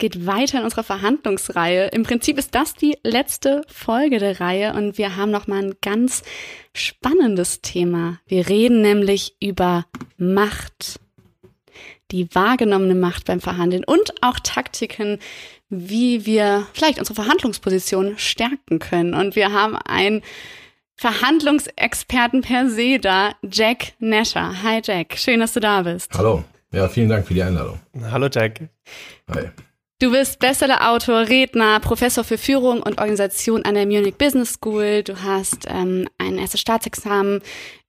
Geht weiter in unserer Verhandlungsreihe. Im Prinzip ist das die letzte Folge der Reihe und wir haben noch mal ein ganz spannendes Thema. Wir reden nämlich über Macht. Die wahrgenommene Macht beim Verhandeln und auch Taktiken, wie wir vielleicht unsere Verhandlungsposition stärken können. Und wir haben einen Verhandlungsexperten per se da, Jack Nasher. Hi Jack, schön, dass du da bist. Hallo. Ja, vielen Dank für die Einladung. Hallo Jack. Hi. Du bist Bestseller-Autor, Redner, Professor für Führung und Organisation an der Munich Business School. Du hast ähm, ein erstes Staatsexamen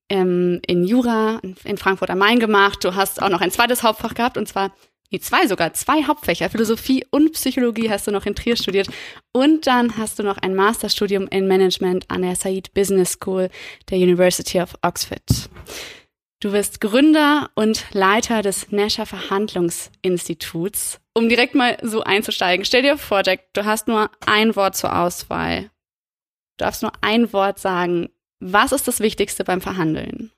ähm, in Jura in Frankfurt am Main gemacht. Du hast auch noch ein zweites Hauptfach gehabt und zwar nee, zwei sogar, zwei Hauptfächer, Philosophie und Psychologie hast du noch in Trier studiert. Und dann hast du noch ein Masterstudium in Management an der Said Business School der University of Oxford. Du bist Gründer und Leiter des Nasher Verhandlungsinstituts. Um direkt mal so einzusteigen, stell dir vor, Jack, du hast nur ein Wort zur Auswahl. Du darfst nur ein Wort sagen. Was ist das Wichtigste beim Verhandeln?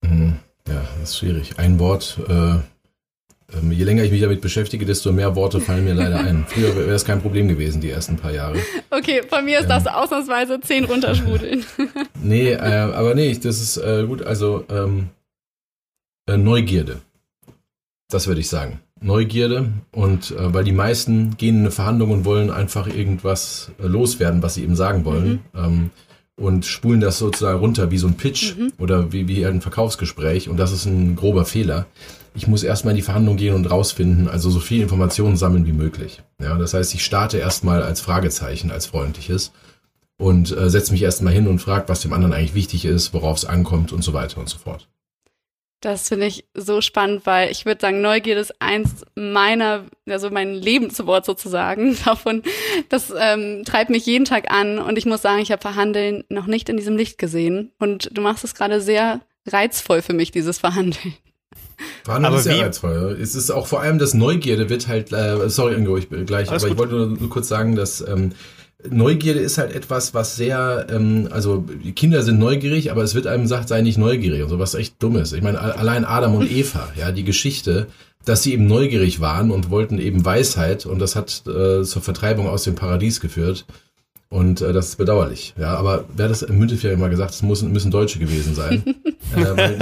Mhm. Ja, das ist schwierig. Ein Wort. Äh, ähm, je länger ich mich damit beschäftige, desto mehr Worte fallen mir leider ein. Früher wäre das kein Problem gewesen, die ersten paar Jahre. Okay, von mir ist das ähm, ausnahmsweise zehn runterschmudeln. nee, äh, aber nee, das ist äh, gut. Also ähm, äh, Neugierde. Das würde ich sagen. Neugierde und äh, weil die meisten gehen in eine Verhandlung und wollen einfach irgendwas äh, loswerden, was sie eben sagen wollen. Mhm. Ähm, und spulen das sozusagen runter wie so ein Pitch mhm. oder wie, wie ein Verkaufsgespräch. Und das ist ein grober Fehler. Ich muss erstmal in die Verhandlung gehen und rausfinden, also so viel Informationen sammeln wie möglich. Ja, das heißt, ich starte erstmal als Fragezeichen, als freundliches und äh, setze mich erstmal hin und frage, was dem anderen eigentlich wichtig ist, worauf es ankommt und so weiter und so fort. Das finde ich so spannend, weil ich würde sagen, Neugierde ist eins meiner, also mein Lebenswort sozusagen. Davon, das ähm, treibt mich jeden Tag an und ich muss sagen, ich habe Verhandeln noch nicht in diesem Licht gesehen. Und du machst es gerade sehr reizvoll für mich, dieses Verhandeln. Verhandeln aber ist sehr reizvoll. Es ist auch vor allem das Neugierde wird halt, äh, sorry Ingo, ich bin gleich, Alles aber gut. ich wollte nur, nur kurz sagen, dass ähm, Neugierde ist halt etwas, was sehr, ähm, also die Kinder sind neugierig, aber es wird einem gesagt, sei nicht neugierig und so was echt Dummes. Ich meine, allein Adam und Eva, ja, die Geschichte, dass sie eben neugierig waren und wollten eben Weisheit und das hat äh, zur Vertreibung aus dem Paradies geführt. Und äh, das ist bedauerlich. Ja, aber wer hat das im Müntefering mal gesagt, es müssen, müssen Deutsche gewesen sein. äh, weil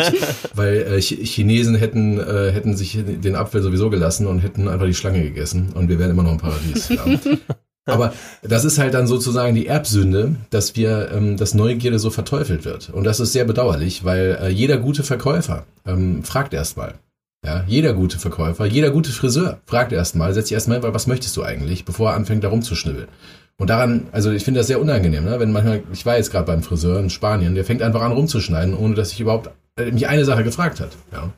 weil äh, Chinesen hätten, äh, hätten sich den Apfel sowieso gelassen und hätten einfach die Schlange gegessen und wir wären immer noch im Paradies. Ja. Aber das ist halt dann sozusagen die Erbsünde, dass wir, ähm, dass Neugierde so verteufelt wird. Und das ist sehr bedauerlich, weil äh, jeder gute Verkäufer ähm, fragt erstmal. Ja, jeder gute Verkäufer, jeder gute Friseur fragt erstmal, setzt sich erstmal, was möchtest du eigentlich, bevor er anfängt, da rumzuschnibbeln. Und daran, also ich finde das sehr unangenehm, ne? wenn manchmal, ich war jetzt gerade beim Friseur in Spanien, der fängt einfach an rumzuschneiden, ohne dass ich überhaupt äh, mich eine Sache gefragt hat. Ja.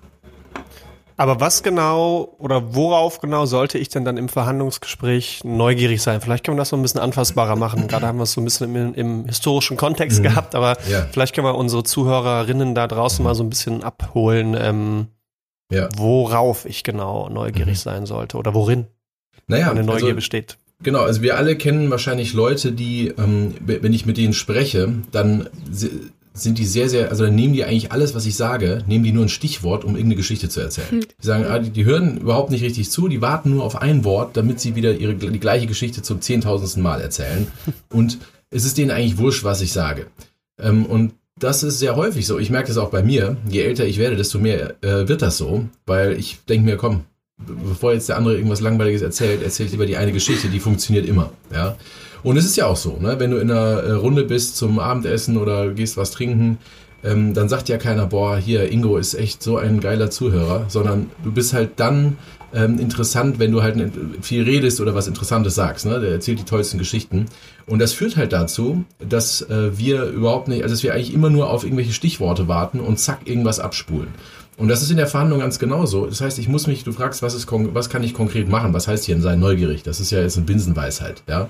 Aber was genau oder worauf genau sollte ich denn dann im Verhandlungsgespräch neugierig sein? Vielleicht können wir das so ein bisschen anfassbarer machen. Gerade haben wir es so ein bisschen im, im historischen Kontext mhm. gehabt, aber ja. vielleicht können wir unsere Zuhörerinnen da draußen mal so ein bisschen abholen, ähm, ja. worauf ich genau neugierig mhm. sein sollte oder worin naja, meine Neugier also, besteht. Genau, also wir alle kennen wahrscheinlich Leute, die, ähm, wenn ich mit denen spreche, dann sind die sehr, sehr, also dann nehmen die eigentlich alles, was ich sage, nehmen die nur ein Stichwort, um irgendeine Geschichte zu erzählen. Die sagen, ah, die, die, hören überhaupt nicht richtig zu, die warten nur auf ein Wort, damit sie wieder ihre, die gleiche Geschichte zum zehntausendsten Mal erzählen. Und es ist denen eigentlich wurscht, was ich sage. Ähm, und das ist sehr häufig so. Ich merke das auch bei mir. Je älter ich werde, desto mehr äh, wird das so, weil ich denke mir, komm, bevor jetzt der andere irgendwas Langweiliges erzählt, erzähle ich lieber die eine Geschichte, die funktioniert immer. Ja. Und es ist ja auch so, ne? wenn du in einer äh, Runde bist zum Abendessen oder gehst was trinken, ähm, dann sagt ja keiner, boah, hier, Ingo ist echt so ein geiler Zuhörer, sondern du bist halt dann ähm, interessant, wenn du halt viel redest oder was Interessantes sagst. Ne? Der erzählt die tollsten Geschichten. Und das führt halt dazu, dass äh, wir überhaupt nicht, also dass wir eigentlich immer nur auf irgendwelche Stichworte warten und zack, irgendwas abspulen. Und das ist in der Verhandlung ganz genauso. Das heißt, ich muss mich, du fragst, was, ist, was kann ich konkret machen? Was heißt hier in sein neugierig? Das ist ja jetzt eine Binsenweisheit, ja.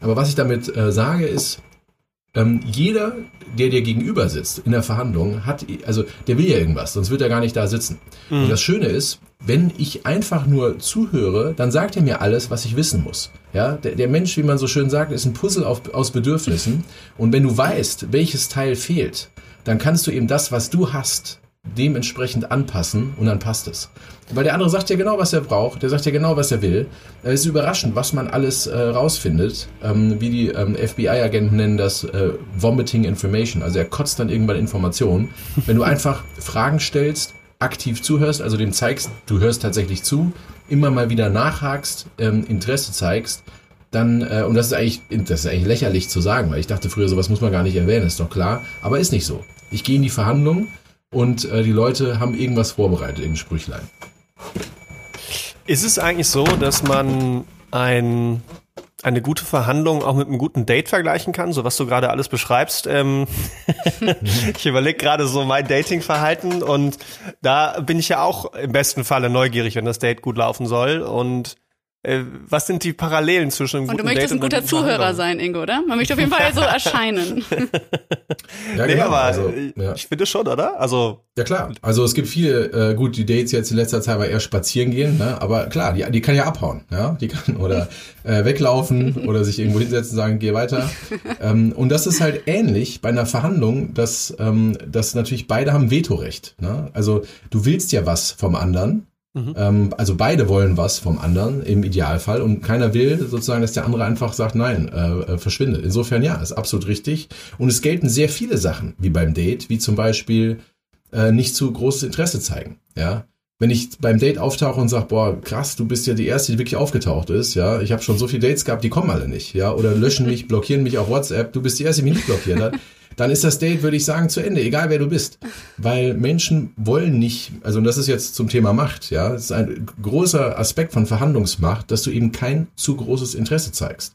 Aber was ich damit äh, sage ist, ähm, jeder, der dir gegenüber sitzt in der Verhandlung, hat, also der will ja irgendwas, sonst wird er gar nicht da sitzen. Mhm. Und das Schöne ist, wenn ich einfach nur zuhöre, dann sagt er mir alles, was ich wissen muss. Ja, der, der Mensch, wie man so schön sagt, ist ein Puzzle auf, aus Bedürfnissen. Und wenn du weißt, welches Teil fehlt, dann kannst du eben das, was du hast, dementsprechend anpassen und dann passt es. Weil der andere sagt ja genau, was er braucht, der sagt ja genau, was er will. Es ist überraschend, was man alles äh, rausfindet. Ähm, wie die ähm, FBI-Agenten nennen das äh, Vomiting Information. Also er kotzt dann irgendwann Informationen. Wenn du einfach Fragen stellst, aktiv zuhörst, also dem zeigst, du hörst tatsächlich zu, immer mal wieder nachhakst, ähm, Interesse zeigst, dann, äh, und das ist, eigentlich, das ist eigentlich lächerlich zu sagen, weil ich dachte früher, sowas muss man gar nicht erwähnen, ist doch klar, aber ist nicht so. Ich gehe in die Verhandlungen und äh, die Leute haben irgendwas vorbereitet in Sprüchlein. Ist es eigentlich so, dass man ein, eine gute Verhandlung auch mit einem guten Date vergleichen kann, so was du gerade alles beschreibst? Ähm ich überlege gerade so mein Datingverhalten und da bin ich ja auch im besten Falle neugierig, wenn das Date gut laufen soll und was sind die Parallelen zwischen einem Und du möchtest ein guter Zuhörer sein, Ingo, oder? Man möchte auf jeden Fall so erscheinen. ja, genau. Nee, aber also, ja. ich finde schon, oder? Also ja klar. Also es gibt viele, äh, gut, die Dates jetzt in letzter Zeit war eher spazieren gehen, ne? aber klar, die, die kann ja abhauen, ja, die kann oder äh, weglaufen oder sich irgendwo hinsetzen, und sagen, geh weiter. Ähm, und das ist halt ähnlich bei einer Verhandlung, dass, ähm, dass natürlich beide haben Vetorecht. Ne? Also du willst ja was vom anderen Mhm. Ähm, also beide wollen was vom anderen im Idealfall und keiner will sozusagen, dass der andere einfach sagt, nein, äh, äh, verschwinde. Insofern ja, ist absolut richtig. Und es gelten sehr viele Sachen, wie beim Date, wie zum Beispiel äh, nicht zu großes Interesse zeigen. Ja, wenn ich beim Date auftauche und sage, boah, krass, du bist ja die erste, die wirklich aufgetaucht ist, ja, ich habe schon so viele Dates gehabt, die kommen alle nicht, ja, oder löschen mich, blockieren mich auf WhatsApp, du bist die erste, die mich nicht blockiert hat dann ist das Date, würde ich sagen, zu Ende, egal wer du bist. Weil Menschen wollen nicht, also das ist jetzt zum Thema Macht, ja, das ist ein großer Aspekt von Verhandlungsmacht, dass du eben kein zu großes Interesse zeigst.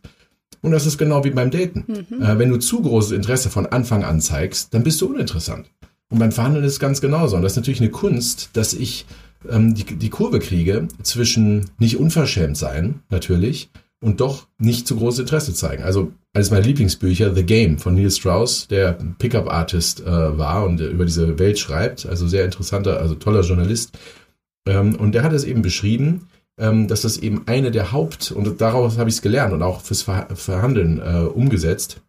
Und das ist genau wie beim Daten. Mhm. Äh, wenn du zu großes Interesse von Anfang an zeigst, dann bist du uninteressant. Und beim Verhandeln ist es ganz genauso. Und das ist natürlich eine Kunst, dass ich ähm, die, die Kurve kriege zwischen nicht unverschämt sein, natürlich, und doch nicht zu großes Interesse zeigen. Also eines meiner Lieblingsbücher, The Game von Neil Strauss, der Pickup-Artist äh, war und über diese Welt schreibt, also sehr interessanter, also toller Journalist. Ähm, und der hat es eben beschrieben, ähm, dass das eben eine der Haupt, und daraus habe ich es gelernt und auch fürs Ver Verhandeln äh, umgesetzt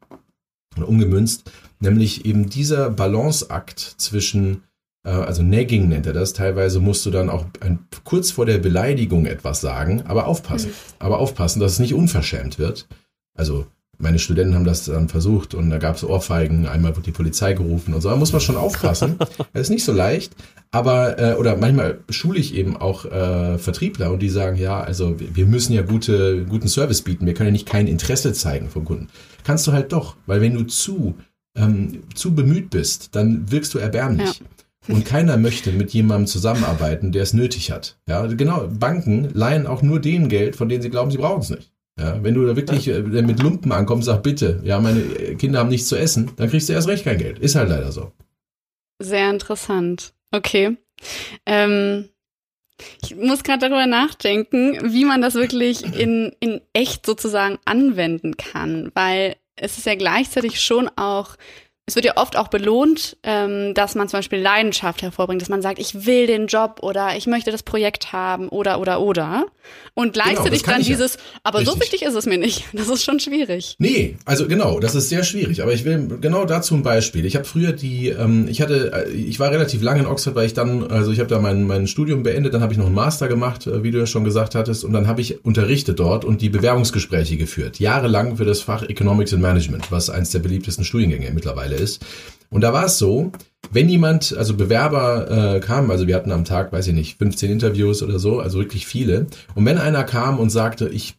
und umgemünzt, nämlich eben dieser Balanceakt zwischen also Nagging nennt er das. Teilweise musst du dann auch ein, kurz vor der Beleidigung etwas sagen, aber aufpassen. Mhm. Aber aufpassen, dass es nicht unverschämt wird. Also meine Studenten haben das dann versucht und da gab es Ohrfeigen, einmal wurde die Polizei gerufen und so. Da muss man schon aufpassen. das ist nicht so leicht. Aber, äh, oder manchmal schule ich eben auch äh, Vertriebler und die sagen, ja, also wir müssen ja gute, guten Service bieten. Wir können ja nicht kein Interesse zeigen vom Kunden. Kannst du halt doch, weil wenn du zu, ähm, zu bemüht bist, dann wirkst du erbärmlich. Ja. Und keiner möchte mit jemandem zusammenarbeiten, der es nötig hat. Ja, genau. Banken leihen auch nur denen Geld, von denen sie glauben, sie brauchen es nicht. Ja, wenn du da wirklich äh, mit Lumpen ankommst, sag bitte, ja, meine Kinder haben nichts zu essen, dann kriegst du erst recht kein Geld. Ist halt leider so. Sehr interessant. Okay. Ähm, ich muss gerade darüber nachdenken, wie man das wirklich in, in echt sozusagen anwenden kann, weil es ist ja gleichzeitig schon auch es wird ja oft auch belohnt, ähm, dass man zum Beispiel Leidenschaft hervorbringt, dass man sagt, ich will den Job oder ich möchte das Projekt haben oder oder oder. Und genau, gleichzeitig genau, dann dieses, ja. aber Richtig. so wichtig ist es mir nicht. Das ist schon schwierig. Nee, also genau, das ist sehr schwierig. Aber ich will genau dazu ein Beispiel. Ich habe früher die, ähm, ich hatte, äh, ich war relativ lange in Oxford, weil ich dann, also ich habe da mein, mein Studium beendet, dann habe ich noch einen Master gemacht, äh, wie du ja schon gesagt hattest, und dann habe ich unterrichtet dort und die Bewerbungsgespräche geführt. Jahrelang für das Fach Economics and Management, was eins der beliebtesten Studiengänge mittlerweile ist. Und da war es so, wenn jemand, also Bewerber äh, kam, also wir hatten am Tag, weiß ich nicht, 15 Interviews oder so, also wirklich viele. Und wenn einer kam und sagte, ich,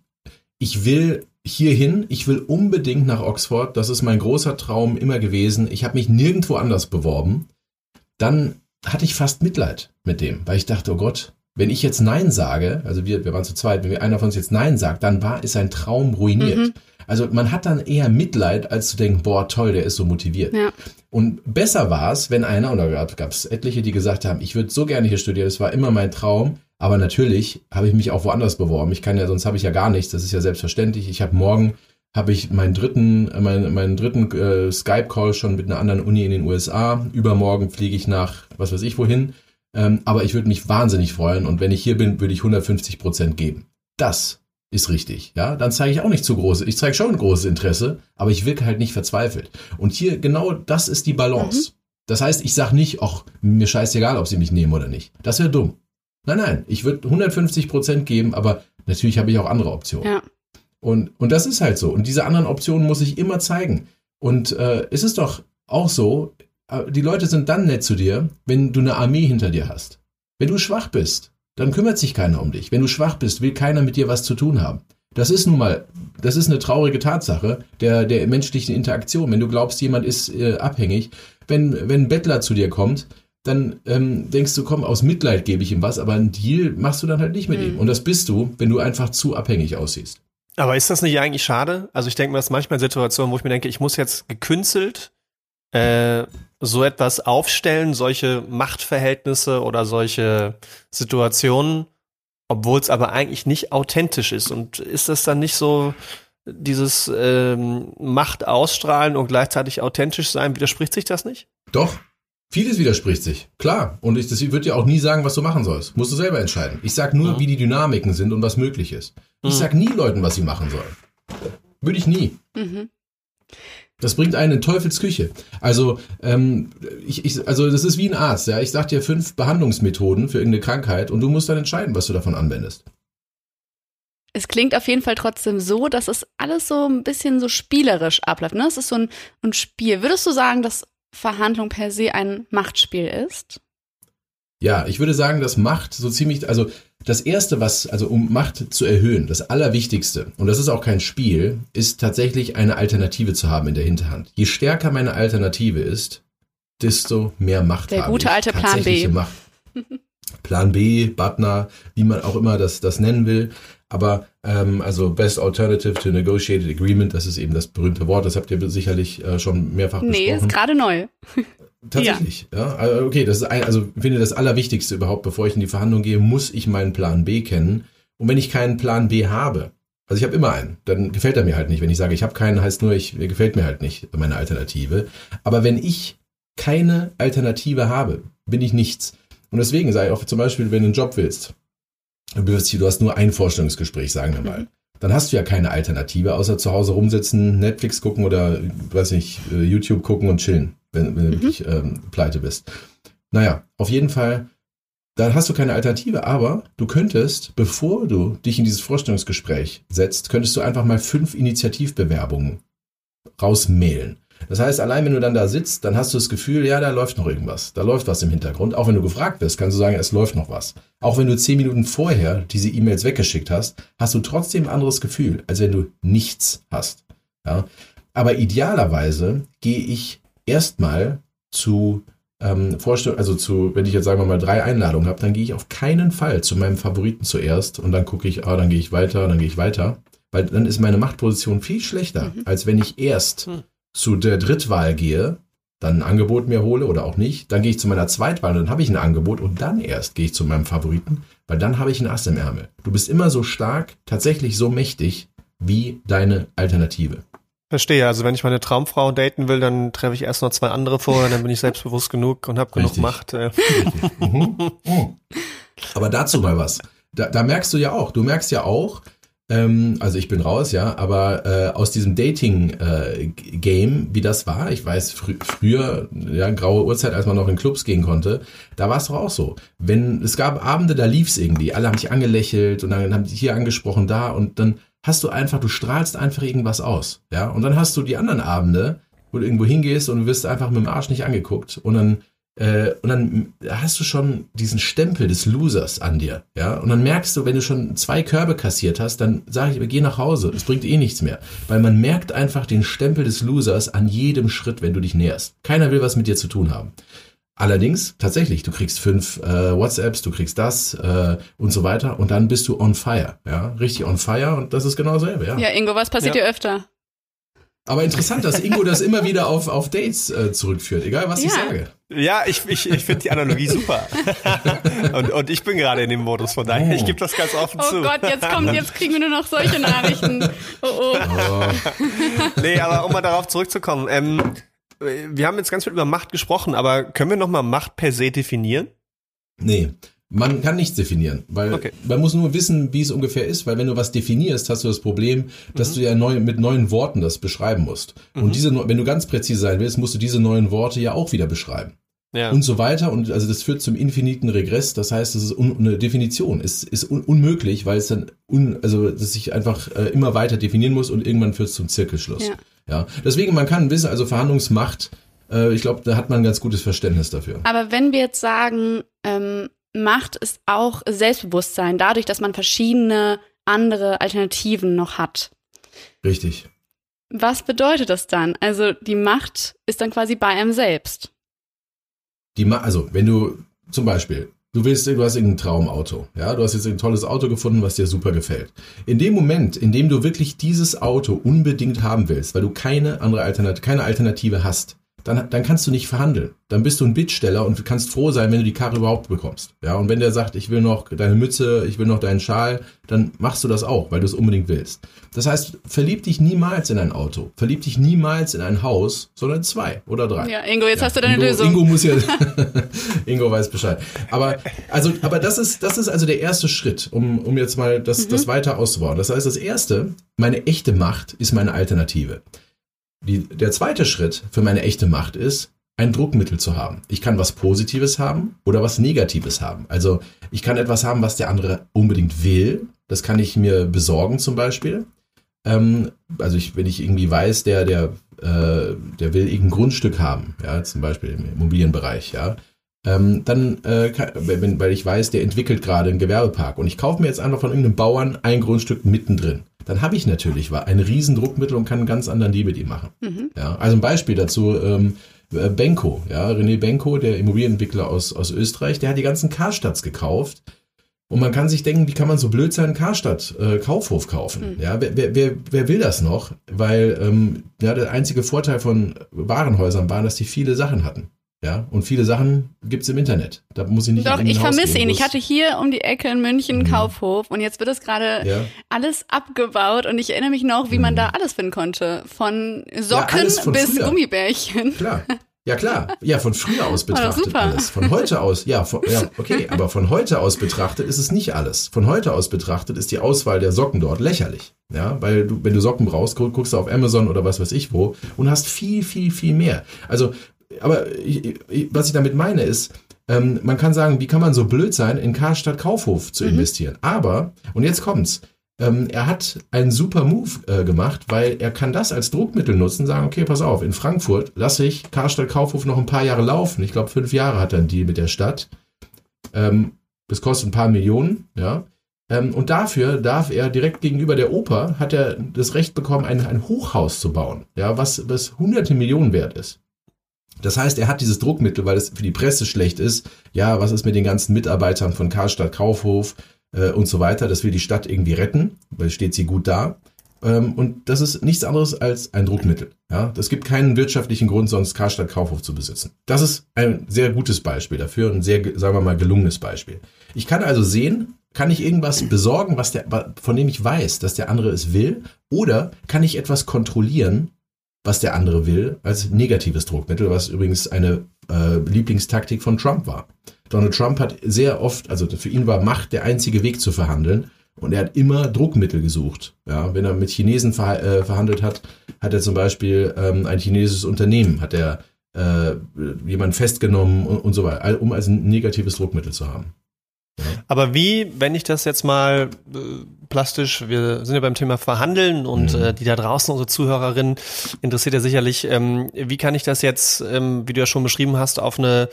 ich will hierhin, ich will unbedingt nach Oxford, das ist mein großer Traum immer gewesen, ich habe mich nirgendwo anders beworben, dann hatte ich fast Mitleid mit dem, weil ich dachte, oh Gott, wenn ich jetzt Nein sage, also wir, wir waren zu zweit, wenn einer von uns jetzt Nein sagt, dann war, ist sein Traum ruiniert. Mhm. Also man hat dann eher Mitleid, als zu denken, boah, toll, der ist so motiviert. Ja. Und besser war es, wenn einer, oder gab es etliche, die gesagt haben, ich würde so gerne hier studieren, das war immer mein Traum, aber natürlich habe ich mich auch woanders beworben. Ich kann ja, sonst habe ich ja gar nichts, das ist ja selbstverständlich. Ich habe morgen habe ich meinen dritten, meinen, meinen dritten äh, Skype-Call schon mit einer anderen Uni in den USA. Übermorgen fliege ich nach, was weiß ich wohin. Ähm, aber ich würde mich wahnsinnig freuen und wenn ich hier bin, würde ich 150 Prozent geben. Das ist richtig, ja. Dann zeige ich auch nicht zu große. Ich zeige schon großes Interesse, aber ich wirke halt nicht verzweifelt. Und hier genau das ist die Balance. Mhm. Das heißt, ich sage nicht, ach, mir scheißegal, ob sie mich nehmen oder nicht. Das wäre dumm. Nein, nein, ich würde 150 Prozent geben, aber natürlich habe ich auch andere Optionen. Ja. Und, und das ist halt so. Und diese anderen Optionen muss ich immer zeigen. Und äh, es ist doch auch so, die Leute sind dann nett zu dir, wenn du eine Armee hinter dir hast. Wenn du schwach bist, dann kümmert sich keiner um dich. Wenn du schwach bist, will keiner mit dir was zu tun haben. Das ist nun mal, das ist eine traurige Tatsache der, der menschlichen Interaktion. Wenn du glaubst, jemand ist äh, abhängig, wenn, wenn ein Bettler zu dir kommt, dann ähm, denkst du, komm, aus Mitleid gebe ich ihm was, aber einen Deal machst du dann halt nicht mit mhm. ihm. Und das bist du, wenn du einfach zu abhängig aussiehst. Aber ist das nicht eigentlich schade? Also ich denke mir, das ist manchmal Situationen, wo ich mir denke, ich muss jetzt gekünstelt äh, so etwas aufstellen, solche Machtverhältnisse oder solche Situationen, obwohl es aber eigentlich nicht authentisch ist. Und ist das dann nicht so dieses ähm, Macht ausstrahlen und gleichzeitig authentisch sein? Widerspricht sich das nicht? Doch, Vieles widerspricht sich, klar. Und ich, das würde dir auch nie sagen, was du machen sollst. Musst du selber entscheiden. Ich sag nur, mhm. wie die Dynamiken sind und was möglich ist. Ich mhm. sag nie Leuten, was sie machen sollen. Würde ich nie. Mhm. Das bringt einen in Teufelsküche. Also, ähm, ich, ich, also das ist wie ein Arzt, ja. Ich sag dir fünf Behandlungsmethoden für irgendeine Krankheit und du musst dann entscheiden, was du davon anwendest. Es klingt auf jeden Fall trotzdem so, dass es alles so ein bisschen so spielerisch abläuft. Ne? Es ist so ein, ein Spiel. Würdest du sagen, dass Verhandlung per se ein Machtspiel ist? Ja, ich würde sagen, dass Macht so ziemlich, also das erste, was, also um Macht zu erhöhen, das Allerwichtigste, und das ist auch kein Spiel, ist tatsächlich eine Alternative zu haben in der Hinterhand. Je stärker meine Alternative ist, desto mehr Macht der habe gute ich. alte Plan B. Macht. Plan B, Butner, wie man auch immer das, das nennen will. Aber ähm, also Best Alternative to Negotiated Agreement, das ist eben das berühmte Wort, das habt ihr sicherlich äh, schon mehrfach nee, besprochen. Nee, ist gerade neu. Tatsächlich, ja. ja. Also, okay, das ist ein, also ich finde das Allerwichtigste überhaupt, bevor ich in die Verhandlung gehe, muss ich meinen Plan B kennen. Und wenn ich keinen Plan B habe, also ich habe immer einen, dann gefällt er mir halt nicht. Wenn ich sage, ich habe keinen, heißt nur, ich gefällt mir halt nicht meine Alternative. Aber wenn ich keine Alternative habe, bin ich nichts. Und deswegen ich auch zum Beispiel, wenn du einen Job willst, du hast nur ein Vorstellungsgespräch, sagen wir mal. Dann hast du ja keine Alternative, außer zu Hause rumsitzen, Netflix gucken oder, weiß nicht, äh, YouTube gucken und chillen, wenn, wenn du mhm. wirklich ähm, pleite bist. Naja, auf jeden Fall, dann hast du keine Alternative, aber du könntest, bevor du dich in dieses Vorstellungsgespräch setzt, könntest du einfach mal fünf Initiativbewerbungen rausmailen. Das heißt, allein wenn du dann da sitzt, dann hast du das Gefühl, ja, da läuft noch irgendwas. Da läuft was im Hintergrund. Auch wenn du gefragt wirst, kannst du sagen, es läuft noch was. Auch wenn du zehn Minuten vorher diese E-Mails weggeschickt hast, hast du trotzdem ein anderes Gefühl, als wenn du nichts hast. Ja? Aber idealerweise gehe ich erstmal zu ähm, Vorstellung, also zu, wenn ich jetzt sagen wir mal drei Einladungen habe, dann gehe ich auf keinen Fall zu meinem Favoriten zuerst und dann gucke ich, ah, dann gehe ich weiter, dann gehe ich weiter. Weil dann ist meine Machtposition viel schlechter, mhm. als wenn ich erst mhm zu der Drittwahl gehe, dann ein Angebot mir hole oder auch nicht, dann gehe ich zu meiner Zweitwahl und dann habe ich ein Angebot und dann erst gehe ich zu meinem Favoriten, weil dann habe ich ein Ass im Ärmel. Du bist immer so stark, tatsächlich so mächtig wie deine Alternative. Verstehe, also wenn ich meine Traumfrau daten will, dann treffe ich erst noch zwei andere vor, dann bin ich selbstbewusst genug und habe genug Macht. Äh. Mhm. Mhm. Aber dazu mal was. Da, da merkst du ja auch, du merkst ja auch, ähm, also ich bin raus, ja, aber äh, aus diesem Dating-Game, äh, wie das war, ich weiß, fr früher, ja, graue Uhrzeit, als man noch in Clubs gehen konnte, da war es doch auch so. Wenn, es gab Abende, da lief's irgendwie, alle haben dich angelächelt und dann haben dich hier angesprochen, da und dann hast du einfach, du strahlst einfach irgendwas aus, ja, und dann hast du die anderen Abende, wo du irgendwo hingehst und du wirst einfach mit dem Arsch nicht angeguckt und dann äh, und dann hast du schon diesen Stempel des Losers an dir, ja. Und dann merkst du, wenn du schon zwei Körbe kassiert hast, dann sage ich, geh nach Hause. Es bringt eh nichts mehr, weil man merkt einfach den Stempel des Losers an jedem Schritt, wenn du dich näherst. Keiner will was mit dir zu tun haben. Allerdings, tatsächlich, du kriegst fünf äh, WhatsApps, du kriegst das äh, und so weiter und dann bist du on fire, ja, richtig on fire und das ist genau dasselbe, ja. Ja, Ingo, was passiert ja. dir öfter? Aber interessant, dass Ingo das immer wieder auf, auf Dates äh, zurückführt, egal was Ja. ich sage. Ja, ich, ich, ich finde die Analogie super. und, und ich bin gerade in dem Modus, von daher, ich gebe das ganz offen Oh zu. Gott, jetzt kommt, jetzt kriegen wir nur noch solche Nachrichten. Oh oh. Oh, Nee, aber um mal darauf zurückzukommen, ähm, wir haben jetzt ganz viel über Macht gesprochen, aber können wir nochmal Macht per se definieren? nee, man kann nichts definieren, weil Okay. man muss nur wissen, wie es ungefähr ist, weil wenn du was definierst, hast du das Problem, dass du ja neu, mit neuen Worten das beschreiben musst. Und diese, wenn du ganz präzise sein willst, musst du diese neuen Worte ja auch wieder beschreiben. Ja. und so weiter. Und also das führt zum infiniten Regress. Das heißt, es ist un eine Definition. Es ist un unmöglich, weil es dann un also dass sich einfach äh, immer weiter definieren muss und irgendwann führt es zum Zirkelschluss. Ja. Ja. Deswegen man kann wissen, also Verhandlungsmacht. Äh, ich glaube, da hat man ein ganz gutes Verständnis dafür. Aber wenn wir jetzt sagen, ähm, Macht ist auch Selbstbewusstsein, dadurch, dass man verschiedene andere Alternativen noch hat. Richtig. Was bedeutet das dann? Also die Macht ist dann quasi bei einem selbst. Die Ma also wenn du zum Beispiel Du willst, du hast irgendein Traumauto, ja, du hast jetzt ein tolles Auto gefunden, was dir super gefällt. In dem Moment, in dem du wirklich dieses Auto unbedingt haben willst, weil du keine andere Alternative, keine Alternative hast, dann, dann kannst du nicht verhandeln. Dann bist du ein Bittsteller und kannst froh sein, wenn du die Karre überhaupt bekommst. Ja, und wenn der sagt, ich will noch deine Mütze, ich will noch deinen Schal, dann machst du das auch, weil du es unbedingt willst. Das heißt, verlieb dich niemals in ein Auto, verlieb dich niemals in ein Haus, sondern zwei oder drei. Ja, Ingo, jetzt hast du deine Ingo, Lösung. Ingo muss ja, Ingo weiß Bescheid. Aber, also, aber das ist, das ist also der erste Schritt, um, um jetzt mal das, das weiter auszubauen. Das heißt, das erste, meine echte Macht ist meine Alternative. Die, der zweite Schritt für meine echte Macht ist, ein Druckmittel zu haben. Ich kann was Positives haben oder was Negatives haben. Also ich kann etwas haben, was der andere unbedingt will. Das kann ich mir besorgen zum Beispiel. Ähm, also ich, wenn ich irgendwie weiß, der, der, äh, der will irgendein Grundstück haben, ja, zum Beispiel im Immobilienbereich, ja, ähm, dann, äh, wenn, weil ich weiß, der entwickelt gerade einen Gewerbepark und ich kaufe mir jetzt einfach von irgendeinem Bauern ein Grundstück mittendrin, dann habe ich natürlich ein riesen Druckmittel und kann einen ganz anderen Deal mit ihm machen. Mhm. Ja, also ein Beispiel dazu, ähm, äh, Benko, ja, René Benko, der Immobilienentwickler aus, aus Österreich, der hat die ganzen Karstadts gekauft. Und man kann sich denken, wie kann man so blöd sein, Karstadt äh, Kaufhof kaufen? Mhm. Ja, wer, wer, wer, wer will das noch? Weil ähm, ja, der einzige Vorteil von Warenhäusern war, dass die viele Sachen hatten. Ja, und viele Sachen gibt's im Internet. Da muss ich nicht Doch, ich vermisse ihn. Ich es- hatte hier um die Ecke in München einen Mhm. Kaufhof und jetzt wird es gerade ja, alles abgebaut und ich erinnere mich noch, wie man da alles finden konnte. Von Socken alles von bis früher. Gummibärchen. klar. Ja, klar. Ja, von früher aus betrachtet super. alles. Von heute aus, ja, von, ja, okay, aber von heute aus betrachtet ist es nicht alles. Von heute aus betrachtet ist die Auswahl der Socken dort lächerlich. Ja, weil du, wenn du Socken brauchst, gu- guckst du auf Amazon oder was weiß ich wo und hast viel, viel, viel mehr. Also, aber ich, ich, was ich damit meine ist, ähm, man kann sagen, wie kann man so blöd sein, in Karstadt Kaufhof zu investieren? Aber, und jetzt kommt's, ähm, er hat einen super Move äh, gemacht, weil er kann das als Druckmittel nutzen, sagen, okay, pass auf, in Frankfurt lasse ich Karstadt Kaufhof noch ein paar Jahre laufen. Ich glaube, fünf Jahre hat er einen Deal mit der Stadt. Ähm, das kostet ein paar Millionen, ja. Ähm, und dafür darf er direkt gegenüber der Oper, hat er das Recht bekommen, ein, ein Hochhaus zu bauen, ja, was, was hunderte Millionen wert ist. Das heißt, er hat dieses Druckmittel, weil es für die Presse schlecht ist. Ja, was ist mit den ganzen Mitarbeitern von Karstadt Kaufhof äh, und so weiter? Das will die Stadt irgendwie retten, weil steht sie gut da. Ähm, und das ist nichts anderes als ein Druckmittel. Ja, das gibt keinen wirtschaftlichen Grund, sonst Karstadt Kaufhof zu besitzen. Das ist ein sehr gutes Beispiel dafür, ein sehr, sagen wir mal, gelungenes Beispiel. Ich kann also sehen, kann ich irgendwas besorgen, was der, von dem ich weiß, dass der andere es will, oder kann ich etwas kontrollieren, was der andere will, als negatives Druckmittel, was übrigens eine äh, Lieblingstaktik von Trump war. Donald Trump hat sehr oft, also für ihn war Macht der einzige Weg zu verhandeln und er hat immer Druckmittel gesucht. Ja, wenn er mit Chinesen ver äh, verhandelt hat, hat er zum Beispiel ähm, ein chinesisches Unternehmen, hat er äh, jemanden festgenommen und, und so weiter, um also ein negatives Druckmittel zu haben. Aber wie, wenn ich das jetzt mal äh, plastisch, wir sind ja beim Thema Verhandeln und Mhm. äh, die da draußen, unsere Zuhörerinnen, interessiert ja sicherlich, ähm, wie kann ich das jetzt, ähm, wie du ja schon beschrieben hast, auf eine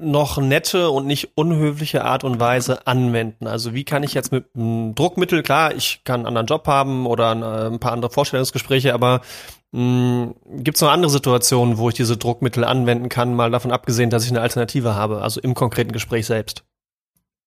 noch nette und nicht unhöfliche Art und Weise anwenden. Also wie kann ich jetzt mit einem Druckmittel, klar, ich kann einen anderen Job haben oder ein, äh, ein paar andere Vorstellungsgespräche, aber gibt es noch andere Situationen, wo ich diese Druckmittel anwenden kann, mal davon abgesehen, dass ich eine Alternative habe, also im konkreten Gespräch selbst?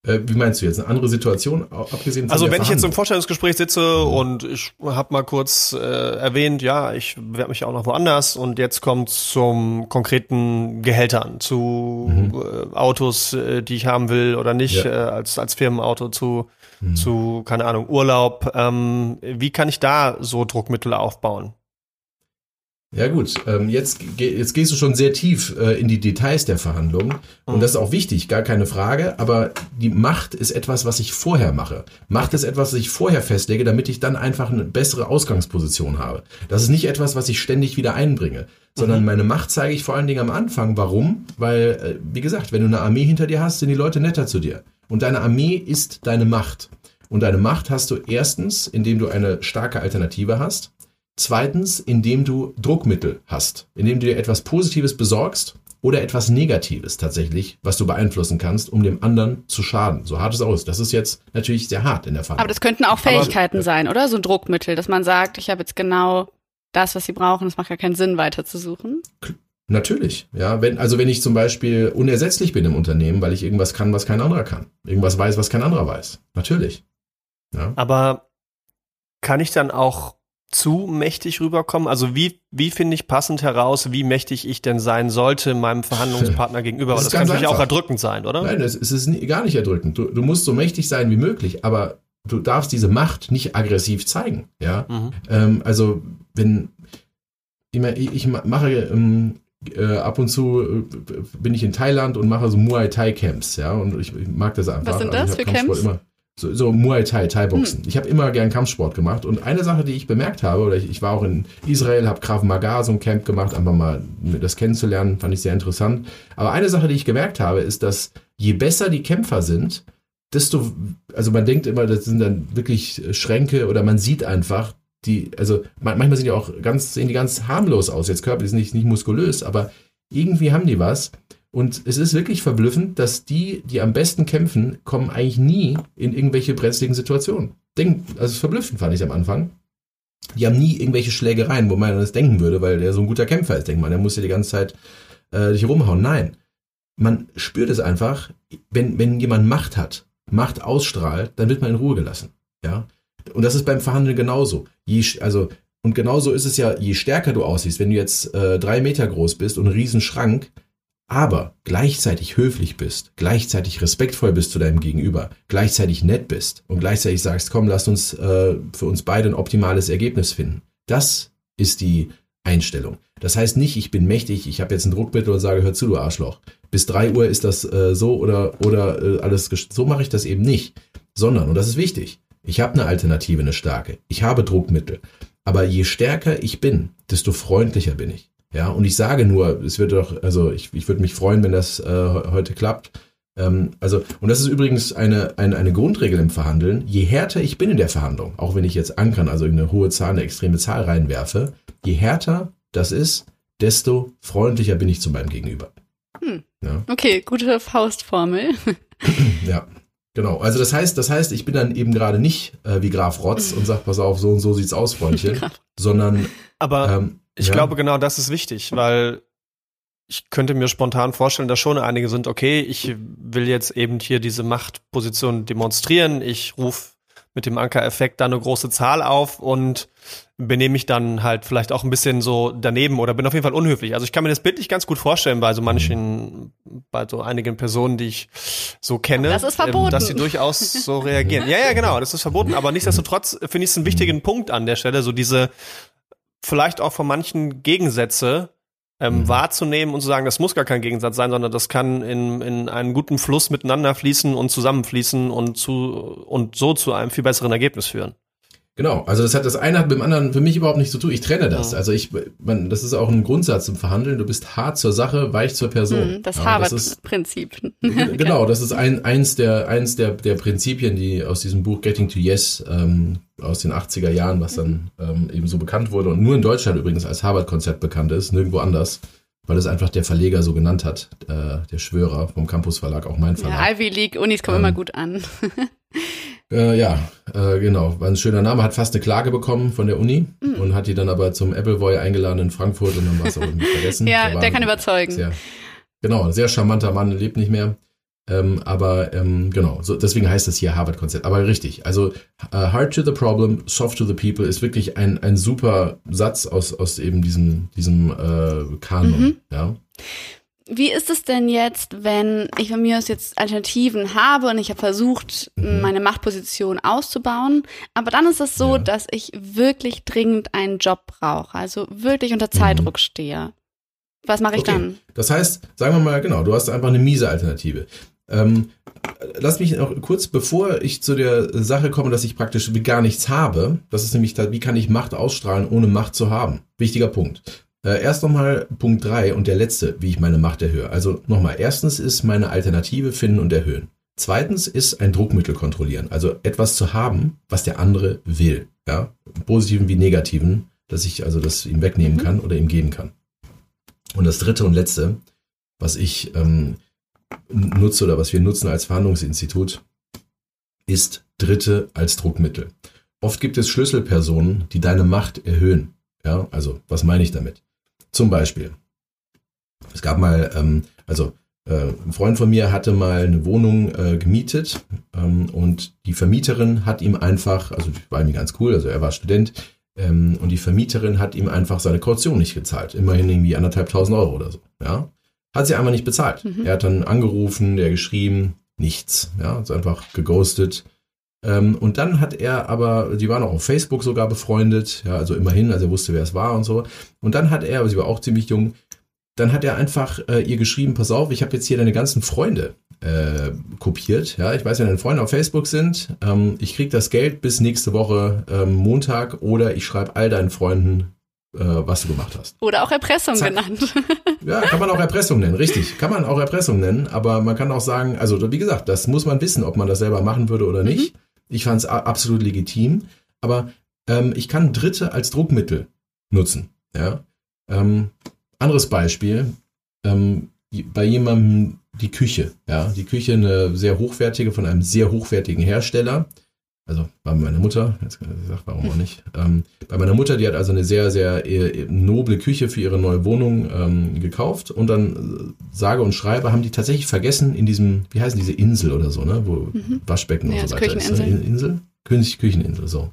Äh, wie meinst du jetzt? Eine andere Situation, abgesehen von Also wenn ich jetzt im Vorstellungsgespräch sitze mhm. und ich habe mal kurz äh, erwähnt, ja, ich bewerbe mich auch noch woanders und jetzt kommt zum konkreten Gehältern, zu mhm. äh, Autos, äh, die ich haben will oder nicht, ja. äh, als, als Firmenauto, zu, mhm. zu, keine Ahnung, Urlaub. Ähm, wie kann ich da so Druckmittel aufbauen? Ja gut, ähm, jetzt, jetzt gehst du schon sehr tief äh, in die Details der Verhandlungen und mhm. das ist auch wichtig, gar keine Frage, aber die Macht ist etwas, was ich vorher mache. Macht ist etwas, was ich vorher festlege, damit ich dann einfach eine bessere Ausgangsposition habe. Das ist nicht etwas, was ich ständig wieder einbringe, sondern mhm. meine Macht zeige ich vor allen Dingen am Anfang. Warum? Weil, äh, wie gesagt, wenn du eine Armee hinter dir hast, sind die Leute netter zu dir. Und deine Armee ist deine Macht. Und deine Macht hast du erstens, indem du eine starke Alternative hast. Zweitens, indem du Druckmittel hast, indem du dir etwas Positives besorgst oder etwas Negatives tatsächlich, was du beeinflussen kannst, um dem anderen zu schaden. So hart es aus. Das ist jetzt natürlich sehr hart in der Fall. Aber das könnten auch Fähigkeiten Aber, sein, oder? So ein Druckmittel, dass man sagt, ich habe jetzt genau das, was sie brauchen. Es macht ja keinen Sinn, weiterzusuchen. Natürlich, ja. Wenn, also wenn ich zum Beispiel unersetzlich bin im Unternehmen, weil ich irgendwas kann, was kein anderer kann. Irgendwas weiß, was kein anderer weiß. Natürlich. Ja. Aber kann ich dann auch zu mächtig rüberkommen? Also wie, wie finde ich passend heraus, wie mächtig ich denn sein sollte meinem Verhandlungspartner gegenüber? Das, das kann natürlich auch erdrückend sein, oder? Nein, es ist gar nicht erdrückend. Du, du, musst so mächtig sein wie möglich, aber du darfst diese Macht nicht aggressiv zeigen. Ja, mhm. ähm, also wenn ich, ich mache ähm, äh, ab und zu äh, bin ich in Thailand und mache so Muay Thai Camps, ja, und ich, ich mag das einfach. Was sind das also für Camps? Immer, so, so Muay Thai, Thai-Boxen. Hm. Ich habe immer gern Kampfsport gemacht und eine Sache, die ich bemerkt habe, oder ich, ich war auch in Israel, habe Krav Maga so ein Camp gemacht, einfach mal das kennenzulernen, fand ich sehr interessant. Aber eine Sache, die ich gemerkt habe, ist, dass je besser die Kämpfer sind, desto, also man denkt immer, das sind dann wirklich Schränke oder man sieht einfach, die, also manchmal sind die auch ganz, sehen die ganz harmlos aus. Jetzt körperlich nicht, nicht muskulös, aber irgendwie haben die was. Und es ist wirklich verblüffend, dass die, die am besten kämpfen, kommen eigentlich nie in irgendwelche brenzligen Situationen. Denk, also verblüffend fand ich am Anfang. Die haben nie irgendwelche Schlägereien, wo man das denken würde, weil der so ein guter Kämpfer ist. Denkt man, der muss ja die ganze Zeit äh, dich rumhauen. Nein. Man spürt es einfach, wenn, wenn jemand Macht hat, Macht ausstrahlt, dann wird man in Ruhe gelassen. Ja. Und das ist beim Verhandeln genauso. Je, also, und genauso ist es ja, je stärker du aussiehst, wenn du jetzt äh, drei Meter groß bist und einen riesen Schrank, aber gleichzeitig höflich bist, gleichzeitig respektvoll bist zu deinem Gegenüber, gleichzeitig nett bist und gleichzeitig sagst, komm, lass uns äh, für uns beide ein optimales Ergebnis finden. Das ist die Einstellung. Das heißt nicht, ich bin mächtig, ich habe jetzt ein Druckmittel und sage, hör zu, du Arschloch. Bis drei Uhr ist das äh, so oder, oder äh, alles, so mache ich das eben nicht. Sondern, und das ist wichtig, ich habe eine Alternative, eine starke. Ich habe Druckmittel. Aber je stärker ich bin, desto freundlicher bin ich. Ja, und ich sage nur, es wird doch, also ich, ich würde mich freuen, wenn das äh, heute klappt. Ähm, also, und das ist übrigens eine, eine, eine Grundregel im Verhandeln. Je härter ich bin in der Verhandlung, auch wenn ich jetzt ankern, also eine hohe Zahl, eine extreme Zahl reinwerfe, je härter das ist, desto freundlicher bin ich zu meinem Gegenüber. Hm. Ja. Okay, gute Faustformel. ja. Genau, also das heißt, das heißt, ich bin dann eben gerade nicht äh, wie Graf Rotz und sag, pass auf, so und so sieht's aus, Freundchen, sondern aber ähm, ich ja. glaube, genau das ist wichtig, weil ich könnte mir spontan vorstellen, dass schon einige sind, okay, ich will jetzt eben hier diese Machtposition demonstrieren, ich rufe mit dem Anker-Effekt da eine große Zahl auf und benehme mich dann halt vielleicht auch ein bisschen so daneben oder bin auf jeden Fall unhöflich. Also ich kann mir das bildlich ganz gut vorstellen bei so manchen, bei so einigen Personen, die ich so kenne, das ist verboten. Ähm, dass sie durchaus so reagieren. ja, ja, genau, das ist verboten. Aber nichtsdestotrotz finde ich es einen wichtigen Punkt an der Stelle, so diese vielleicht auch von manchen Gegensätze ähm, mhm. wahrzunehmen und zu sagen, das muss gar kein Gegensatz sein, sondern das kann in, in einen guten Fluss miteinander fließen und zusammenfließen und zu und so zu einem viel besseren Ergebnis führen. Genau, also das hat das eine hat mit dem anderen für mich überhaupt nichts zu tun. Ich trenne das. Ja. Also ich, man, das ist auch ein Grundsatz im Verhandeln. Du bist hart zur Sache, weich zur Person. Mhm, das ja, Harvard-Prinzip. genau, das ist ein, eins der eins der der Prinzipien, die aus diesem Buch Getting to Yes ähm, aus den 80er Jahren, was dann ähm, eben so bekannt wurde und nur in Deutschland übrigens als Harvard-Konzept bekannt ist, nirgendwo anders weil es einfach der Verleger so genannt hat, äh, der Schwörer vom Campus Verlag, auch mein Verlag. Ja, Ivy League Unis kommen ähm, immer gut an. Äh, ja, äh, genau. War ein schöner Name. Hat fast eine Klage bekommen von der Uni mhm. und hat die dann aber zum Appleboy eingeladen in Frankfurt und dann war es auch irgendwie vergessen. ja, der, der kann überzeugen. Sehr, genau, ein sehr charmanter Mann, lebt nicht mehr. Ähm, aber ähm, genau, so, deswegen heißt das hier Harvard-Konzept. Aber richtig, also uh, hard to the problem, soft to the people ist wirklich ein, ein super Satz aus, aus eben diesem, diesem äh, Kanon. Mhm. Ja. Wie ist es denn jetzt, wenn ich von mir aus jetzt Alternativen habe und ich habe versucht, mhm. meine Machtposition auszubauen, aber dann ist es so, ja. dass ich wirklich dringend einen Job brauche, also wirklich unter Zeitdruck mhm. stehe. Was mache ich okay. dann? Das heißt, sagen wir mal, genau, du hast einfach eine miese Alternative. Ähm, lass mich noch kurz, bevor ich zu der Sache komme, dass ich praktisch gar nichts habe, das ist nämlich, wie kann ich Macht ausstrahlen, ohne Macht zu haben? Wichtiger Punkt. Äh, erst nochmal Punkt 3 und der letzte, wie ich meine Macht erhöhe. Also nochmal, erstens ist meine Alternative finden und erhöhen. Zweitens ist ein Druckmittel kontrollieren, also etwas zu haben, was der andere will, ja, positiven wie negativen, dass ich also das ihm wegnehmen mhm. kann oder ihm geben kann. Und das dritte und letzte, was ich ähm, nutze oder was wir nutzen als Verhandlungsinstitut, ist Dritte als Druckmittel. Oft gibt es Schlüsselpersonen, die deine Macht erhöhen. Ja, also was meine ich damit? Zum Beispiel, es gab mal, ähm, also äh, ein Freund von mir hatte mal eine Wohnung äh, gemietet ähm, und die Vermieterin hat ihm einfach, also war irgendwie ganz cool, also er war Student ähm, und die Vermieterin hat ihm einfach seine Kaution nicht gezahlt, immerhin irgendwie anderthalb tausend Euro oder so. Ja, hat sie einmal nicht bezahlt. Mhm. Er hat dann angerufen, der geschrieben, nichts. Ja, ist einfach geghostet. Ähm, und dann hat er aber, die waren auch auf Facebook sogar befreundet, ja, also immerhin, also er wusste, wer es war und so. Und dann hat er, sie war auch ziemlich jung, dann hat er einfach äh, ihr geschrieben, pass auf, ich habe jetzt hier deine ganzen Freunde äh, kopiert. Ja, ich weiß, wenn deine Freunde auf Facebook sind, ähm, ich krieg das Geld bis nächste Woche ähm, Montag oder ich schreibe all deinen Freunden äh, was du gemacht hast. Oder auch Erpressung Zack. genannt. Ja, kann man auch Erpressung nennen, richtig. Kann man auch Erpressung nennen, aber man kann auch sagen, also wie gesagt, das muss man wissen, ob man das selber machen würde oder nicht. Mhm. Ich fand es absolut legitim, aber ähm, ich kann Dritte als Druckmittel nutzen. Ja? Ähm, anderes Beispiel, ähm, bei jemandem die Küche, ja, die Küche eine sehr hochwertige von einem sehr hochwertigen Hersteller also bei meiner Mutter, jetzt gesagt, warum auch nicht. Ähm, bei meiner Mutter, die hat also eine sehr, sehr äh, noble Küche für ihre neue Wohnung ähm, gekauft und dann äh, sage und schreibe, haben die tatsächlich vergessen in diesem, wie heißen diese Insel oder so, ne, wo mhm. Waschbecken ja, und so weiter ist. Ne? Insel? König Kücheninsel, so.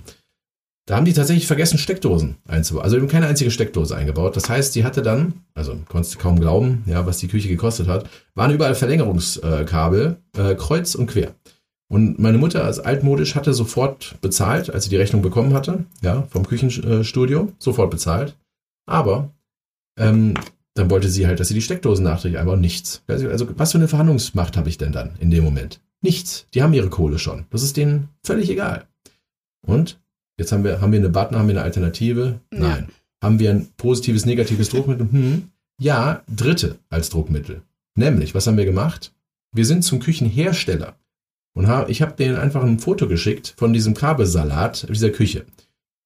Da haben die tatsächlich vergessen, Steckdosen einzubauen. Also eben keine einzige Steckdose eingebaut. Das heißt, sie hatte dann, also konntest du kaum glauben, ja, was die Küche gekostet hat, waren überall Verlängerungskabel, äh, kreuz und quer. Und meine Mutter als altmodisch hatte sofort bezahlt, als sie die Rechnung bekommen hatte, ja, vom Küchenstudio, sofort bezahlt. Aber ähm, dann wollte sie halt, dass sie die Steckdosen nachträglich einbauen. Nichts. Also, was für eine Verhandlungsmacht habe ich denn dann in dem Moment? Nichts. Die haben ihre Kohle schon. Das ist denen völlig egal. Und jetzt haben wir, haben wir eine Button, haben wir eine Alternative? Nein. Ja. Haben wir ein positives, negatives Druckmittel? Hm. Ja, dritte als Druckmittel. Nämlich, was haben wir gemacht? Wir sind zum Küchenhersteller und hab, ich habe denen einfach ein Foto geschickt von diesem Kabelsalat dieser Küche.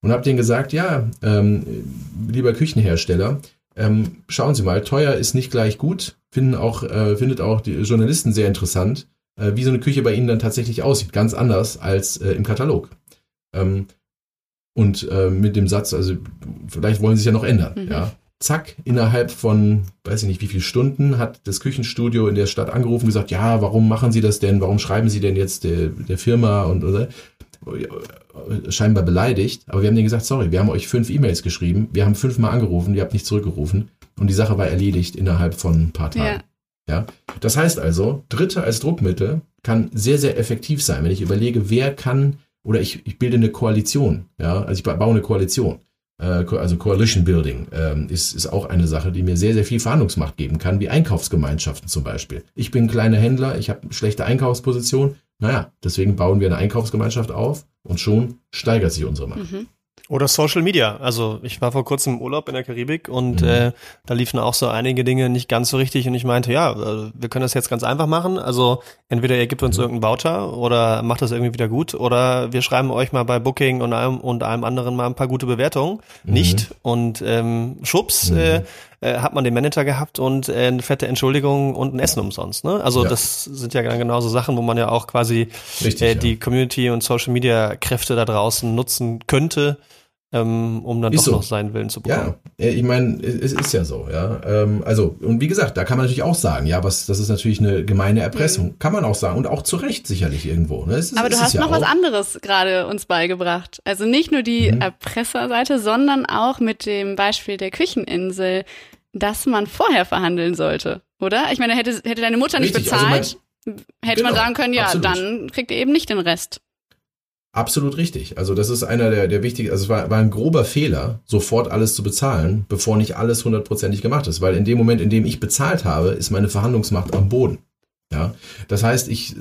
Und habe denen gesagt, ja, ähm, lieber Küchenhersteller, ähm, schauen Sie mal, teuer ist nicht gleich gut, finden auch, äh, findet auch die Journalisten sehr interessant, äh, wie so eine Küche bei Ihnen dann tatsächlich aussieht. Ganz anders als äh, im Katalog. Ähm, und äh, mit dem Satz, also vielleicht wollen Sie sich ja noch ändern. Mhm. Ja zack, innerhalb von, weiß ich nicht wie viele Stunden, hat das Küchenstudio in der Stadt angerufen und gesagt, ja, warum machen Sie das denn? Warum schreiben Sie denn jetzt der, der Firma und oder? Scheinbar beleidigt, aber wir haben denen gesagt, sorry, wir haben euch fünf E-Mails geschrieben, wir haben fünfmal angerufen, ihr habt nicht zurückgerufen und die Sache war erledigt innerhalb von ein paar Tagen. Ja. ja. Das heißt also, Dritte als Druckmittel kann sehr, sehr effektiv sein, wenn ich überlege, wer kann oder ich, ich bilde eine Koalition, ja, also ich baue eine Koalition also Coalition Building, ähm, ist, ist auch eine Sache, die mir sehr, sehr viel Verhandlungsmacht geben kann, wie Einkaufsgemeinschaften zum Beispiel. Ich bin ein kleiner Händler, ich habe schlechte Einkaufsposition. Naja, deswegen bauen wir eine Einkaufsgemeinschaft auf und schon steigert sich unsere Macht. Mhm. Oder Social Media. Also ich war vor kurzem im Urlaub in der Karibik und mhm. äh, da liefen auch so einige Dinge nicht ganz so richtig und ich meinte, ja, äh, wir können das jetzt ganz einfach machen. Also entweder ihr gebt uns mhm. irgendeinen Voucher oder macht das irgendwie wieder gut oder wir schreiben euch mal bei Booking und einem und einem anderen mal ein paar gute Bewertungen. Mhm. Nicht. Und ähm, schubs mhm. äh, äh, hat man den Manager gehabt und äh, eine fette Entschuldigung und ein Essen umsonst. Ne? Also ja. das sind ja genauso Sachen, wo man ja auch quasi Richtig, äh, die ja. Community und Social Media Kräfte da draußen nutzen könnte ähm, um dann ist doch so. noch seinen Willen zu bekommen. Ja, ich meine, es ist ja so, ja. Ähm, also, und wie gesagt, da kann man natürlich auch sagen, ja, was, das ist natürlich eine gemeine Erpressung. Mhm. Kann man auch sagen und auch zu Recht sicherlich irgendwo. Ne? Ist, Aber du hast ja noch was anderes gerade uns beigebracht. Also nicht nur die mhm. Erpresserseite, sondern auch mit dem Beispiel der Kücheninsel, dass man vorher verhandeln sollte, oder? Ich meine, hätte, hätte deine Mutter Richtig, nicht also bezahlt, also mein, hätte genau, man sagen können, ja, absolut. dann kriegt ihr eben nicht den Rest. Absolut richtig. Also das ist einer der, der wichtigen, also es war, war ein grober Fehler, sofort alles zu bezahlen, bevor nicht alles hundertprozentig gemacht ist. Weil in dem Moment, in dem ich bezahlt habe, ist meine Verhandlungsmacht am Boden. Ja, das heißt, ich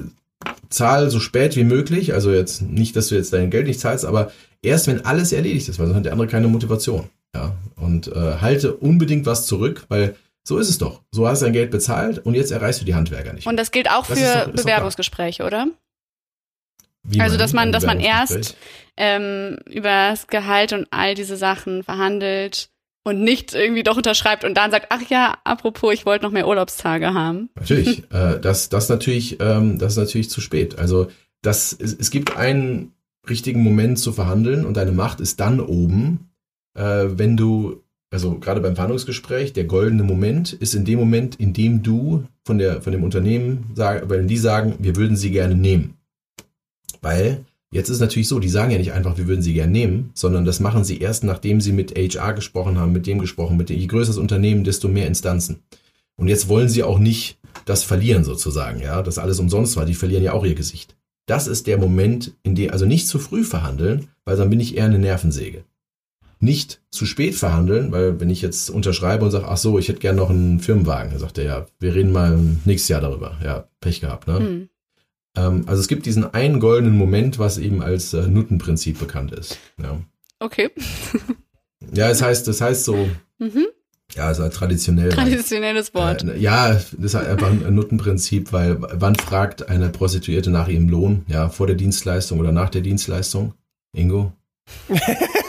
zahle so spät wie möglich, also jetzt nicht, dass du jetzt dein Geld nicht zahlst, aber erst wenn alles erledigt ist, weil sonst hat der andere keine Motivation. Ja, und äh, halte unbedingt was zurück, weil so ist es doch. So hast du dein Geld bezahlt und jetzt erreichst du die Handwerker nicht. Und das gilt auch das für doch, Bewerbungsgespräche, oder? Wie also, dass man, dass man erst ähm, über das Gehalt und all diese Sachen verhandelt und nicht irgendwie doch unterschreibt und dann sagt, ach ja, apropos, ich wollte noch mehr Urlaubstage haben. Natürlich, äh, das, das natürlich, ähm, das ist natürlich zu spät. Also das, es, es gibt einen richtigen Moment zu verhandeln und deine Macht ist dann oben, äh, wenn du, also gerade beim Verhandlungsgespräch, der goldene Moment ist in dem Moment, in dem du von der, von dem Unternehmen sag, weil die sagen, wir würden sie gerne nehmen. Weil jetzt ist natürlich so, die sagen ja nicht einfach, wir würden sie gerne nehmen, sondern das machen sie erst, nachdem sie mit HR gesprochen haben, mit dem gesprochen, mit dem, je größer das Unternehmen, desto mehr Instanzen. Und jetzt wollen sie auch nicht das verlieren sozusagen, ja, dass alles umsonst war. Die verlieren ja auch ihr Gesicht. Das ist der Moment, in dem, also nicht zu früh verhandeln, weil dann bin ich eher eine Nervensäge. Nicht zu spät verhandeln, weil wenn ich jetzt unterschreibe und sage, ach so, ich hätte gern noch einen Firmenwagen, dann sagt er ja, wir reden mal nächstes Jahr darüber. Ja, Pech gehabt, ne? Hm. Ähm, also es gibt diesen einen goldenen Moment, was eben als äh, Nuttenprinzip bekannt ist. Ja. Okay. ja, es heißt, das heißt so, mhm. ja, also traditionell. Traditionelles Wort. Äh, ja, das ist halt einfach ein Nuttenprinzip, weil wann fragt eine Prostituierte nach ihrem Lohn? Ja, vor der Dienstleistung oder nach der Dienstleistung? Ingo?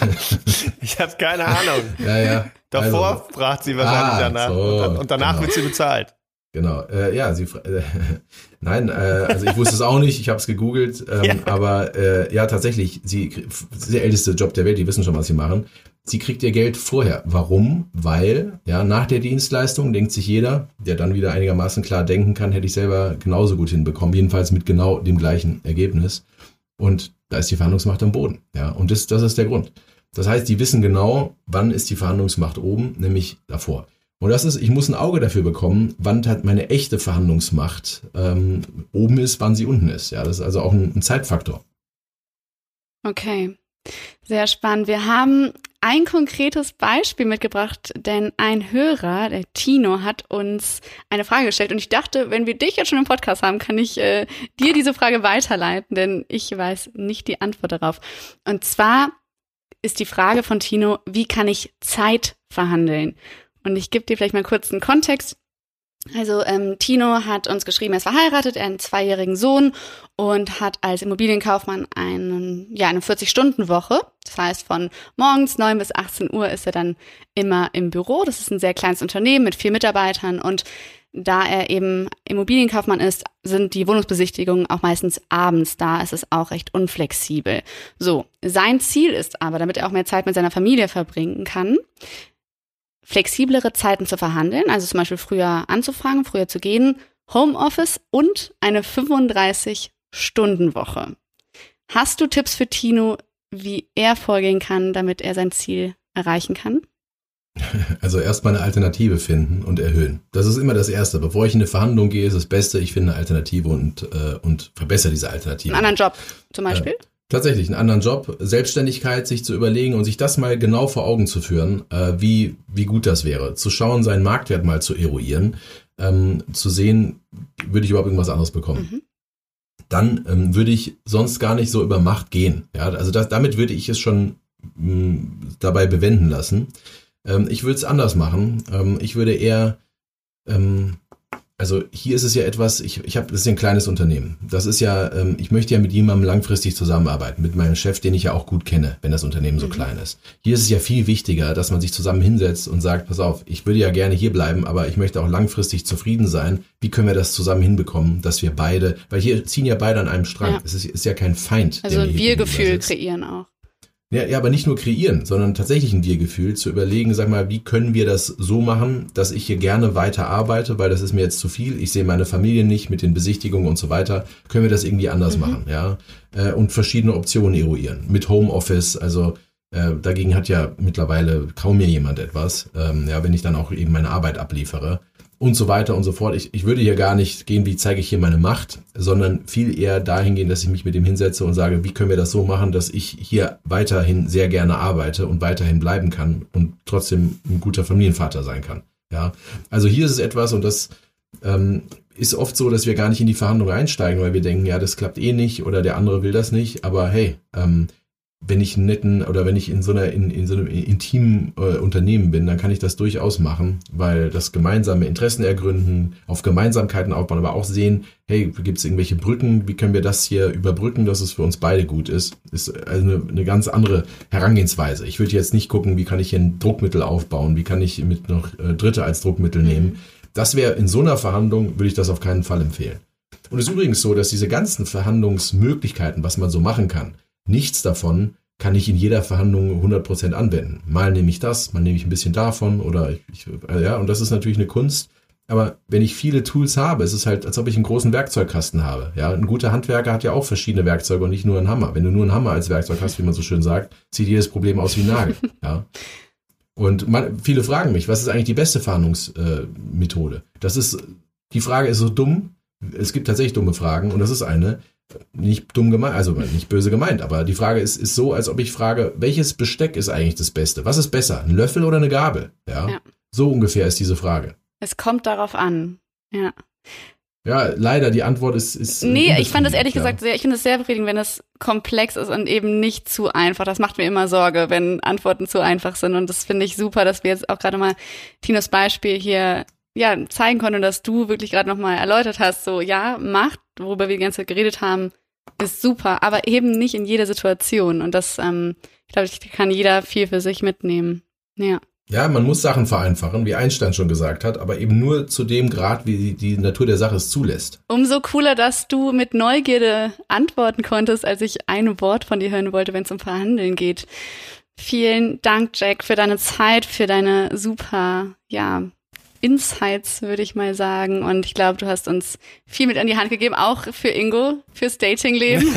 ich habe keine Ahnung. Ja, ja. Davor also, fragt sie wahrscheinlich ah, danach so, und, danach genau. wird sie bezahlt. Genau, äh, ja, sie, äh, nein, äh, also ich wusste es auch nicht, ich habe es gegoogelt, ähm, ja. aber äh, ja, tatsächlich, sie, der älteste Job der Welt, die wissen schon, was sie machen. Sie kriegt ihr Geld vorher. Warum? Weil, ja, nach der Dienstleistung denkt sich jeder, der dann wieder einigermaßen klar denken kann, hätte ich selber genauso gut hinbekommen, jedenfalls mit genau dem gleichen Ergebnis. Und da ist die Verhandlungsmacht am Boden, ja, und das, das ist der Grund. Das heißt, die wissen genau, wann ist die Verhandlungsmacht oben, nämlich davor. Und das ist, ich muss ein Auge dafür bekommen, wann halt meine echte Verhandlungsmacht ähm, oben ist, wann sie unten ist. Ja, das ist also auch ein, ein Zeitfaktor. Okay, sehr spannend. Wir haben ein konkretes Beispiel mitgebracht, denn ein Hörer, der Tino, hat uns eine Frage gestellt und ich dachte, wenn wir dich jetzt schon im Podcast haben, kann ich äh, dir diese Frage weiterleiten, denn ich weiß nicht die Antwort darauf. Und zwar ist die Frage von Tino, wie kann ich Zeit verhandeln? Und ich gebe dir vielleicht mal kurz einen Kontext. Also ähm, Tino hat uns geschrieben, er ist verheiratet, er hat einen zweijährigen Sohn und hat als Immobilienkaufmann einen, ja, eine 40-Stunden-Woche. Das heißt, von morgens 9 bis 18 Uhr ist er dann immer im Büro. Das ist ein sehr kleines Unternehmen mit vier Mitarbeitern und da er eben Immobilienkaufmann ist, sind die Wohnungsbesichtigungen auch meistens abends da. Es ist auch recht unflexibel. So, sein Ziel ist aber, damit er auch mehr Zeit mit seiner Familie verbringen kann, flexiblere Zeiten zu verhandeln, also zum Beispiel früher anzufangen, früher zu gehen, Homeoffice und eine 35-Stunden-Woche. Hast du Tipps für Tino, wie er vorgehen kann, damit er sein Ziel erreichen kann? Also erstmal eine Alternative finden und erhöhen. Das ist immer das Erste. Bevor ich in eine Verhandlung gehe, ist das Beste, ich finde eine Alternative und, äh, und verbessere diese Alternative. Einen anderen Job zum Beispiel? Äh, Tatsächlich, einen anderen Job, Selbstständigkeit, sich zu überlegen und sich das mal genau vor Augen zu führen, äh, wie, wie gut das wäre. Zu schauen, seinen Marktwert mal zu eruieren, ähm, zu sehen, würde ich überhaupt irgendwas anderes bekommen. Mhm. Dann ähm, würde ich sonst gar nicht so über Macht gehen. Ja, also das, damit würde ich es schon mh, mm, dabei bewenden lassen. Ähm, ich würde es anders machen. Ähm, ich würde eher ähm, also hier ist es ja etwas, ich, ich habe, das ist ja ein kleines Unternehmen. Das ist ja, ähm, ich möchte ja mit jemandem langfristig zusammenarbeiten, mit meinem Chef, den ich ja auch gut kenne, wenn das Unternehmen so mhm. klein ist. Hier ist es ja viel wichtiger, dass man sich zusammen hinsetzt und sagt, pass auf, ich würde ja gerne hier bleiben, aber ich möchte auch langfristig zufrieden sein. Wie können wir das zusammen hinbekommen, dass wir beide, weil hier ziehen ja beide an einem Strang. Ja. Es ist, ist ja kein Feind. Also ein Wir-Gefühl kreieren auch. Ja, ja, aber nicht nur kreieren, sondern tatsächlich ein Wir-Gefühl zu überlegen, sag mal, wie können wir das so machen, dass ich hier gerne weiter arbeite, weil das ist mir jetzt zu viel. Ich sehe meine Familie nicht mit den Besichtigungen und so weiter. Können wir das irgendwie anders mhm. machen, ja? Äh, und verschiedene Optionen eruieren. Mit Homeoffice, also äh, dagegen hat ja mittlerweile kaum mehr jemand etwas, ähm, ja, wenn ich dann auch eben meine Arbeit abliefere und so weiter und so fort. Ich, ich würde hier gar nicht gehen, wie zeige ich hier meine Macht, sondern viel eher dahin gehen, dass ich mich mit dem hinsetze und sage, wie können wir das so machen, dass ich hier weiterhin sehr gerne arbeite und weiterhin bleiben kann und trotzdem ein guter Familienvater sein kann. Ja, also hier ist es etwas und das ähm, ist oft so, dass wir gar nicht in die Verhandlung einsteigen, weil wir denken, ja, das klappt eh nicht oder der andere will das nicht. Aber hey, ähm, wenn ich netten oder wenn ich in so einer in, in so einem intimen äh, Unternehmen bin, dann kann ich das durchaus machen, weil das gemeinsame Interessen ergründen, auf Gemeinsamkeiten aufbauen, aber auch sehen, hey, gibt es irgendwelche Brücken, wie können wir das hier überbrücken, dass es für uns beide gut ist, ist also eine, eine ganz andere Herangehensweise. Ich würde jetzt nicht gucken, wie kann ich hier ein Druckmittel aufbauen, wie kann ich mit noch äh, Dritte als Druckmittel nehmen. Mhm. Das wäre in so einer Verhandlung, würde ich das auf keinen Fall empfehlen. Und es ist übrigens so, dass diese ganzen Verhandlungsmöglichkeiten, was man so machen kann, Nichts davon kann ich in jeder Verhandlung 100% anwenden. Mal nehme ich das, mal nehme ich ein bisschen davon oder ich, äh, ja, und das ist natürlich eine Kunst. Aber wenn ich viele Tools habe, ist es halt, als ob ich einen großen Werkzeugkasten habe. Ja, ein guter Handwerker hat ja auch verschiedene Werkzeuge und nicht nur einen Hammer. Wenn du nur einen Hammer als Werkzeug hast, wie man so schön sagt, sieht jedes Problem aus wie ein Nagel. Ja. Und man, viele fragen mich, was ist eigentlich die beste Verhandlungsmethode? Äh, das ist, die Frage ist so dumm. Es gibt tatsächlich dumme Fragen und das ist eine nicht dumm gemeint, also nicht böse gemeint, aber die Frage ist, ist so, als ob ich frage, welches Besteck ist eigentlich das Beste? Was ist besser, ein Löffel oder eine Gabel? Ja. ja. So ungefähr ist diese Frage. Es kommt darauf an. Ja. Ja, leider, die Antwort ist. ist nee, ich fand das ehrlich ja. gesagt sehr, ich finde es sehr befriedigend, wenn es komplex ist und eben nicht zu einfach. Das macht mir immer Sorge, wenn Antworten zu einfach sind. Und das finde ich super, dass wir jetzt auch gerade mal Tinos Beispiel hier ja, zeigen konnte, dass du wirklich gerade nochmal erläutert hast, so, ja, Macht, worüber wir die ganze Zeit geredet haben, ist super, aber eben nicht in jeder Situation. Und das, ähm, ich glaube, ich kann jeder viel für sich mitnehmen. Ja. Ja, man muss Sachen vereinfachen, wie Einstein schon gesagt hat, aber eben nur zu dem Grad, wie die Natur der Sache es zulässt. Umso cooler, dass du mit Neugierde antworten konntest, als ich ein Wort von dir hören wollte, wenn es um Verhandeln geht. Vielen Dank, Jack, für deine Zeit, für deine super, ja, Insights, würde ich mal sagen. Und ich glaube, du hast uns viel mit an die Hand gegeben, auch für Ingo, fürs Datingleben.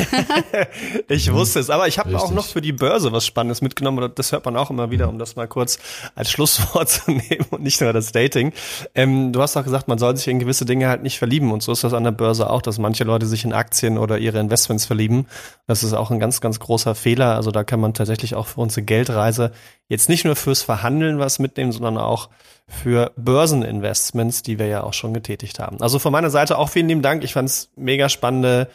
ich wusste es, aber ich habe auch noch für die Börse was Spannendes mitgenommen. Das hört man auch immer wieder, um das mal kurz als Schlusswort zu nehmen und nicht nur das Dating. Ähm, du hast auch gesagt, man soll sich in gewisse Dinge halt nicht verlieben. Und so ist das an der Börse auch, dass manche Leute sich in Aktien oder ihre Investments verlieben. Das ist auch ein ganz, ganz großer Fehler. Also da kann man tatsächlich auch für unsere Geldreise jetzt nicht nur fürs Verhandeln was mitnehmen, sondern auch für Börseninvestments, die wir ja auch schon getätigt haben. Also von meiner Seite auch vielen lieben Dank. Ich fand es mega spannende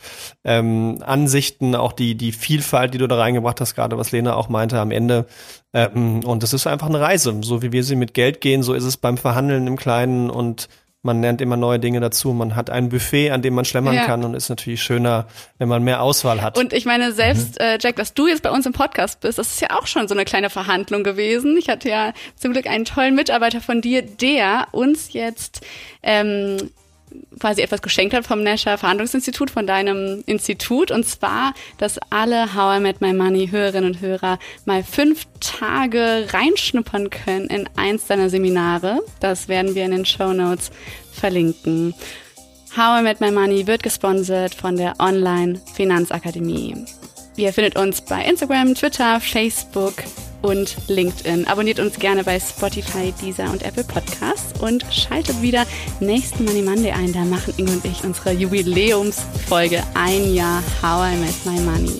ähm, Ansichten, auch die, die Vielfalt, die du da reingebracht hast, gerade was Lena auch meinte am Ende. Ähm, und es ist einfach eine Reise. So wie wir sie mit Geld gehen, so ist es beim Verhandeln im Kleinen und man lernt immer neue Dinge dazu. Man hat ein Buffet, an dem man schlemmern ja. kann und ist natürlich schöner, wenn man mehr Auswahl hat. Und ich meine, selbst, mhm. äh, Jack, dass du jetzt bei uns im Podcast bist, das ist ja auch schon so eine kleine Verhandlung gewesen. Ich hatte ja zum Glück einen tollen Mitarbeiter von dir, der uns jetzt ähm, quasi etwas geschenkt hat vom Nasher Verhandlungsinstitut, von deinem Institut. Und zwar, dass alle How I Met My Money Hörerinnen und Hörer mal fünf Tage reinschnuppern können in eins deiner Seminare. Das werden wir in den Show Notes verlinken. How I Met My Money wird gesponsert von der Online Finanzakademie. Ihr findet uns bei Instagram, Twitter, Facebook und LinkedIn. Abonniert uns gerne bei Spotify, Deezer und Apple Podcasts und schaltet wieder nächsten Money Monday ein. Da machen Inge und ich unsere Jubiläumsfolge Ein Jahr How I Met My Money.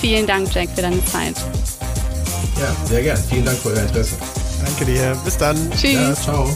Vielen Dank, Jack, für deine Zeit. Ja, sehr gern. Vielen Dank für euer Interesse. Danke dir. Bis dann. Tschüss. Ja, ciao.